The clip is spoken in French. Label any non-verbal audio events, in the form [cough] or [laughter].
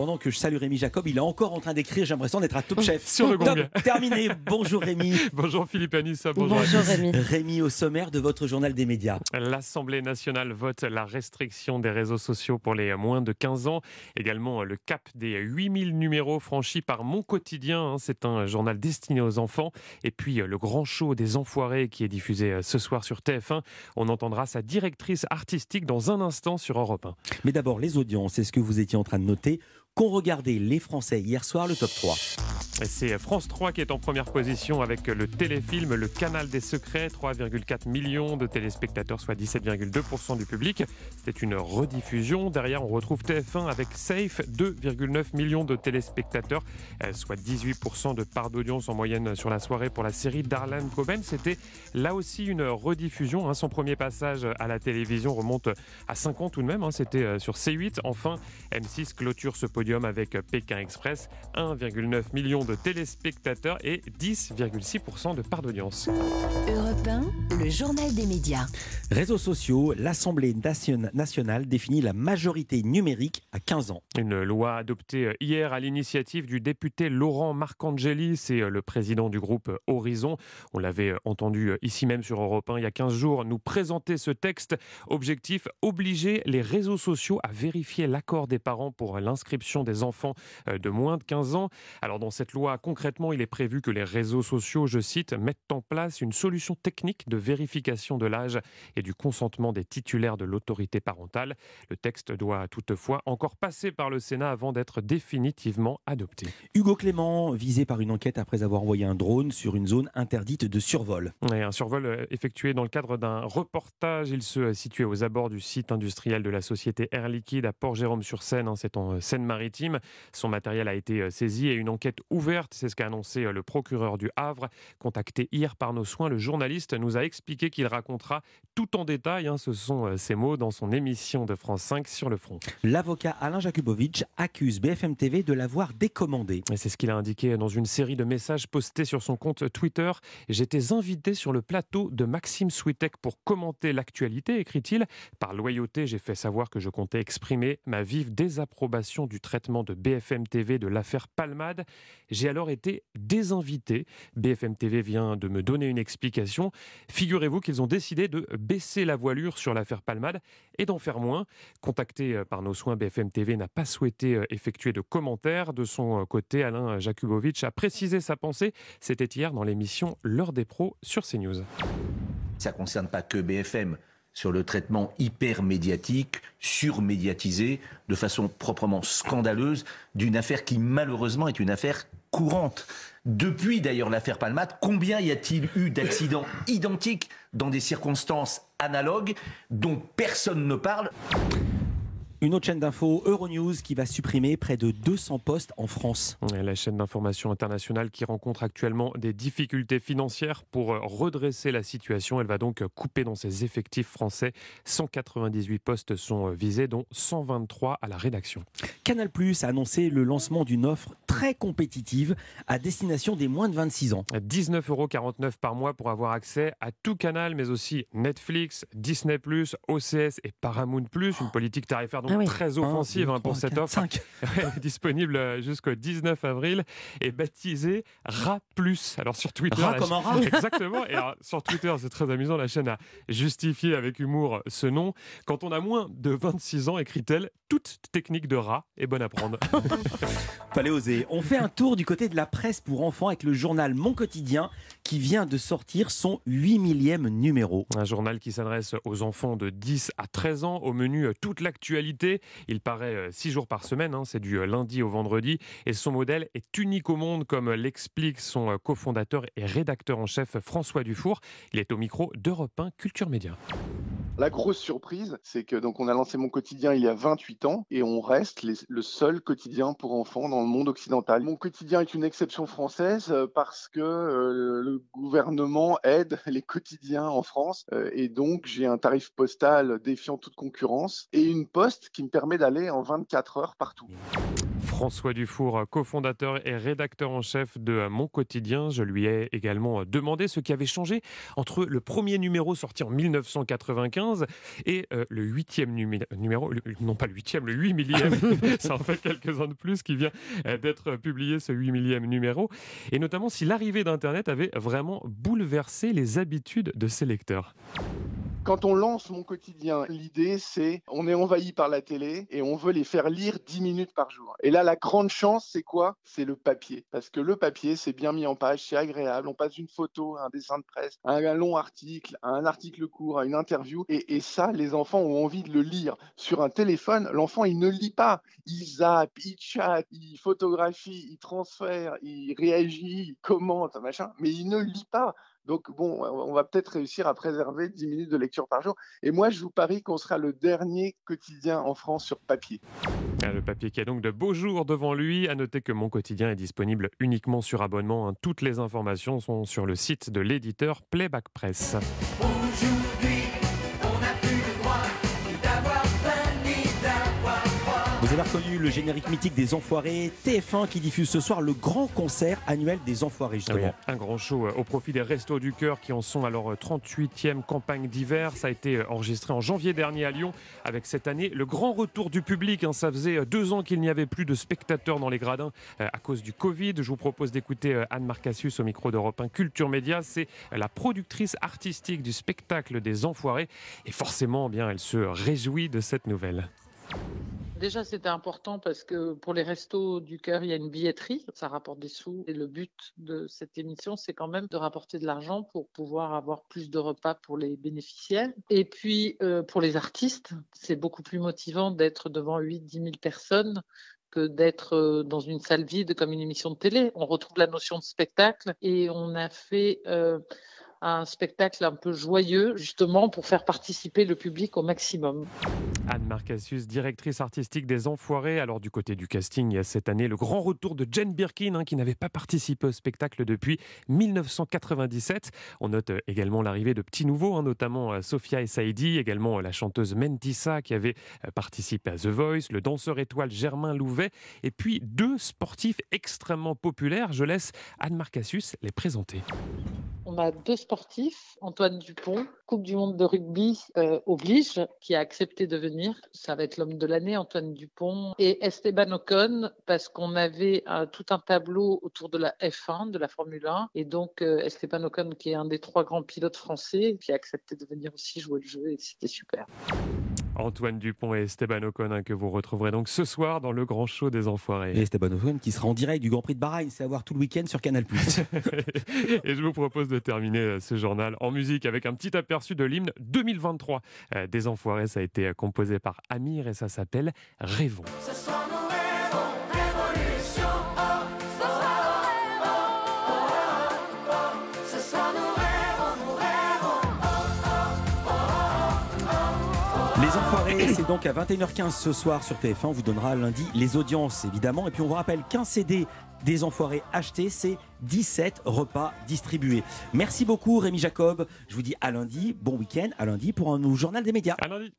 Pendant que je salue Rémi Jacob, il est encore en train d'écrire. J'ai l'impression d'être à Top Chef. Sur le gong. Top, terminé. Bonjour Rémi. [laughs] Bonjour Philippe Anissa. Bonjour. Rémi. Rémi, au sommaire de votre journal des médias. L'Assemblée nationale vote la restriction des réseaux sociaux pour les moins de 15 ans. Également le cap des 8000 numéros franchis par Mon Quotidien. hein. C'est un journal destiné aux enfants. Et puis le grand show des enfoirés qui est diffusé ce soir sur TF1. On entendra sa directrice artistique dans un instant sur Europe 1. Mais d'abord, les audiences. C'est ce que vous étiez en train de noter. Qu'ont regardé les Français hier soir le top 3 C'est France 3 qui est en première position avec le téléfilm Le Canal des Secrets, 3,4 millions de téléspectateurs, soit 17,2% du public. C'était une rediffusion. Derrière, on retrouve TF1 avec Safe, 2,9 millions de téléspectateurs, euh, soit 18% de part d'audience en moyenne sur la soirée pour la série d'Arlan Coben. C'était là aussi une rediffusion. hein. Son premier passage à la télévision remonte à 5 ans tout de même. hein. C'était euh, sur C8. Enfin, M6 clôture ce podium avec Pékin Express, 1,9 million de téléspectateurs et 10,6% de part d'audience. Europe 1, le journal des médias. Réseaux sociaux, l'Assemblée nation- nationale définit la majorité numérique à 15 ans. Une loi adoptée hier à l'initiative du député Laurent Marcangeli, c'est le président du groupe Horizon. On l'avait entendu ici même sur Europe 1 il y a 15 jours nous présenter ce texte. Objectif, obliger les réseaux sociaux à vérifier l'accord des parents pour l'inscription des enfants de moins de 15 ans. Alors dans cette loi, concrètement, il est prévu que les réseaux sociaux, je cite, mettent en place une solution technique de vérification de l'âge et du consentement des titulaires de l'autorité parentale. Le texte doit toutefois encore passer par le Sénat avant d'être définitivement adopté. Hugo Clément, visé par une enquête après avoir envoyé un drone sur une zone interdite de survol. Et un survol euh, effectué dans le cadre d'un reportage. Il se situait aux abords du site industriel de la société Air Liquide à Port-Jérôme-sur-Seine. hein, C'est en euh, Seine-Maritime. Son matériel a été euh, saisi et une enquête ouverte. C'est ce qu'a annoncé euh, le procureur du Havre. Contacté hier par nos soins, le journaliste nous a expliqué qu'il racontera tout en détail. hein, ce sont euh, ses mots dans son émission de France 5 sur le front. L'avocat Alain Jakubowicz accuse BFM TV de l'avoir décommandé. Et c'est ce qu'il a indiqué dans une série de messages postés sur son compte Twitter. J'étais invité sur le plateau de Maxime Switek pour commenter l'actualité, écrit-il. Par loyauté, j'ai fait savoir que je comptais exprimer ma vive désapprobation du traitement de BFM TV de l'affaire Palmade. J'ai alors été désinvité. BFM TV vient de me donner une explication. Figurez-vous qu'ils ont décidé de baisser la voilure sur l'affaire Palmade et d'en faire moins. Contacté euh, par nos soins, BFM TV n'a pas souhaité euh, effectuer de commentaires. De son euh, côté, Alain Jakubowicz a précisé sa pensée. C'était hier dans l'émission L'heure des pros sur CNews. Ça ne concerne pas que BFM sur le traitement hyper médiatique, surmédiatisé, de façon proprement scandaleuse, d'une affaire qui malheureusement est une affaire courante. Depuis d'ailleurs l'affaire Palmate, combien y a-t-il eu d'accidents identiques dans des circonstances analogues dont personne ne parle? Une autre chaîne d'infos, Euronews, qui va supprimer près de 200 postes en France. La chaîne d'information internationale qui rencontre actuellement des difficultés financières pour euh, redresser la situation. Elle va donc couper dans ses effectifs français. 198 postes sont euh, visés, dont 123 à la rédaction. Canal Plus a annoncé le lancement d'une offre très compétitive à destination des moins de 26 ans. 19,49 euros par mois pour avoir accès à tout canal, mais aussi Netflix, Disney+, OCS et Paramount+. Une politique tarifaire donc Ah oui. très offensive hein, pour cette offre. 5. [laughs] Ouais, disponible euh, jusqu'au 19 avril et baptisé Rat Plus. Alors sur Twitter, Rat comme un rat. [laughs] Exactement. Et alors, sur Twitter, c'est très amusant. La chaîne a justifié avec humour ce nom. Quand on a moins de 26 ans, écrit-elle, toute technique de rat est bonne à prendre. [laughs] Fallait oser. On fait un tour du côté de la presse pour enfants avec le journal Mon Quotidien qui vient de sortir son 8 millième numéro. Un journal qui s'adresse aux enfants de 10 à 13 ans. Au menu, euh, toute l'actualité. Il paraît 6 jours par semaine. hein, c'est du euh, lundi au vendredi. Et son modèle est unique au monde, comme l'explique son euh, cofondateur et rédacteur en chef François Dufour. Il est au micro d'Europe 1 Culture Média. La grosse surprise, c'est que donc on a lancé mon quotidien il y a 28 ans et on reste le seul quotidien pour enfants dans le monde occidental. Mon quotidien est une exception française euh, parce que euh, le gouvernement aide [laughs] les quotidiens en France euh, et donc j'ai un tarif postal défiant toute concurrence et une poste qui me permet d'aller en 24 heures partout. François Dufour, cofondateur et rédacteur en chef de Mon Quotidien. Je lui ai également demandé ce qui avait changé entre le premier numéro sorti en 1995 2015. Et euh, le huitième numéro, non pas le huitième, le huit millième, [laughs] ça en fait quelques-uns de plus qui vient euh, d'être publié, ce huit millième numéro. Et notamment si l'arrivée d'Internet avait vraiment bouleversé les habitudes de ses lecteurs. Quand on lance mon quotidien, l'idée c'est on est envahi par la télé et on veut les faire lire 10 minutes par jour. Et là, la grande chance, c'est quoi? C'est le papier. Parce que le papier, c'est bien mis en page, c'est agréable. On passe d'une photo un dessin de presse, un long article, un article court, une interview. Et, et ça, les enfants ont envie de le lire. Sur un téléphone, l'enfant, il ne lit pas. Il zappe, il chatte, il photographie, il transfère, il réagit, il commente, machin. Mais il ne lit pas. Donc, bon, on va peut-être réussir à préserver 10 minutes de lecture par jour. Et moi, je vous parie qu'on sera le dernier quotidien en France sur papier. Ah, le papier qui a donc de beaux jours devant lui. À noter que mon quotidien est disponible uniquement sur abonnement. Hein. Toutes les informations sont sur le site de l'éditeur Playback Press. Vous avez reconnu le générique mythique des Enfoirés, TF1 qui diffuse ce soir le grand concert annuel des Enfoirés justement. un grand show euh, au profit des Restos du Cœur qui en sont à leur 38e campagne d'hiver. Ça a été euh, enregistré en janvier dernier à Lyon avec cette année le grand retour du public. Hein. Ça faisait euh, deux ans qu'il n'y avait plus de spectateurs dans les gradins à cause du Covid. Je vous propose d'écouter Anne Marcassius au micro d'Europe 1 Culture Média. C'est la productrice artistique du spectacle des Enfoirés et forcément, eh bien, elle se réjouit de cette nouvelle. Déjà, c'était important parce que pour les restos du cœur, il y a une billetterie, ça rapporte des sous. Et le but de cette émission, c'est quand même de rapporter de l'argent pour pouvoir avoir plus de repas pour les bénéficiaires. Et puis, euh, pour les artistes, c'est beaucoup plus motivant d'être devant 8 10 000 personnes que d'être euh, dans une salle vide comme une émission de télé. On retrouve la notion de spectacle et on a fait... Euh, un spectacle un peu joyeux, justement pour faire participer le public au maximum. Anne Marcassius, directrice artistique des Enfoirés. Alors du côté du casting, il y a cette année le grand retour de Jane Birkin, hein, qui n'avait pas participé au spectacle depuis 1997. On note euh, également l'arrivée de petits nouveaux, hein, notamment euh, Sophia et Saidi, également euh, la chanteuse Mentissa qui avait participé à The Voice, le danseur étoile Germain Louvet, et puis deux sportifs extrêmement populaires. Je laisse Anne Marcassius les présenter. On a deux sportifs, Antoine Dupont, Coupe du Monde de rugby euh, oblige, qui a accepté de venir. Ça va être l'homme de l'année, Antoine Dupont. Et Esteban Ocon, parce qu'on avait tout un tableau autour de la F1, de la Formule 1. Et donc, euh, Esteban Ocon, qui est un des trois grands pilotes français, qui a accepté de venir aussi jouer le jeu. Et c'était super. Antoine Dupont et Esteban Ocon, hein, que vous retrouverez donc ce soir dans le grand show des Enfoirés. Et Esteban Ocon qui sera en direct du Grand Prix de Bahreïn, c'est à voir tout le week-end sur Canal+. [laughs] et je vous propose de terminer euh, ce journal en musique avec un petit aperçu de l'hymne 2023 euh, des Enfoirés. Ça a été euh, composé par Amir et ça s'appelle Rêvons. Les Enfoirés, c'est donc à 21h15 ce soir sur TF1. On vous donnera lundi les audiences, évidemment. Et puis on vous rappelle qu'un CD des Enfoirés achetés, c'est 17 repas distribués. Merci beaucoup Rémi Jacob. Je vous dis à lundi. Bon week-end. À lundi pour un nouveau journal des médias. À lundi.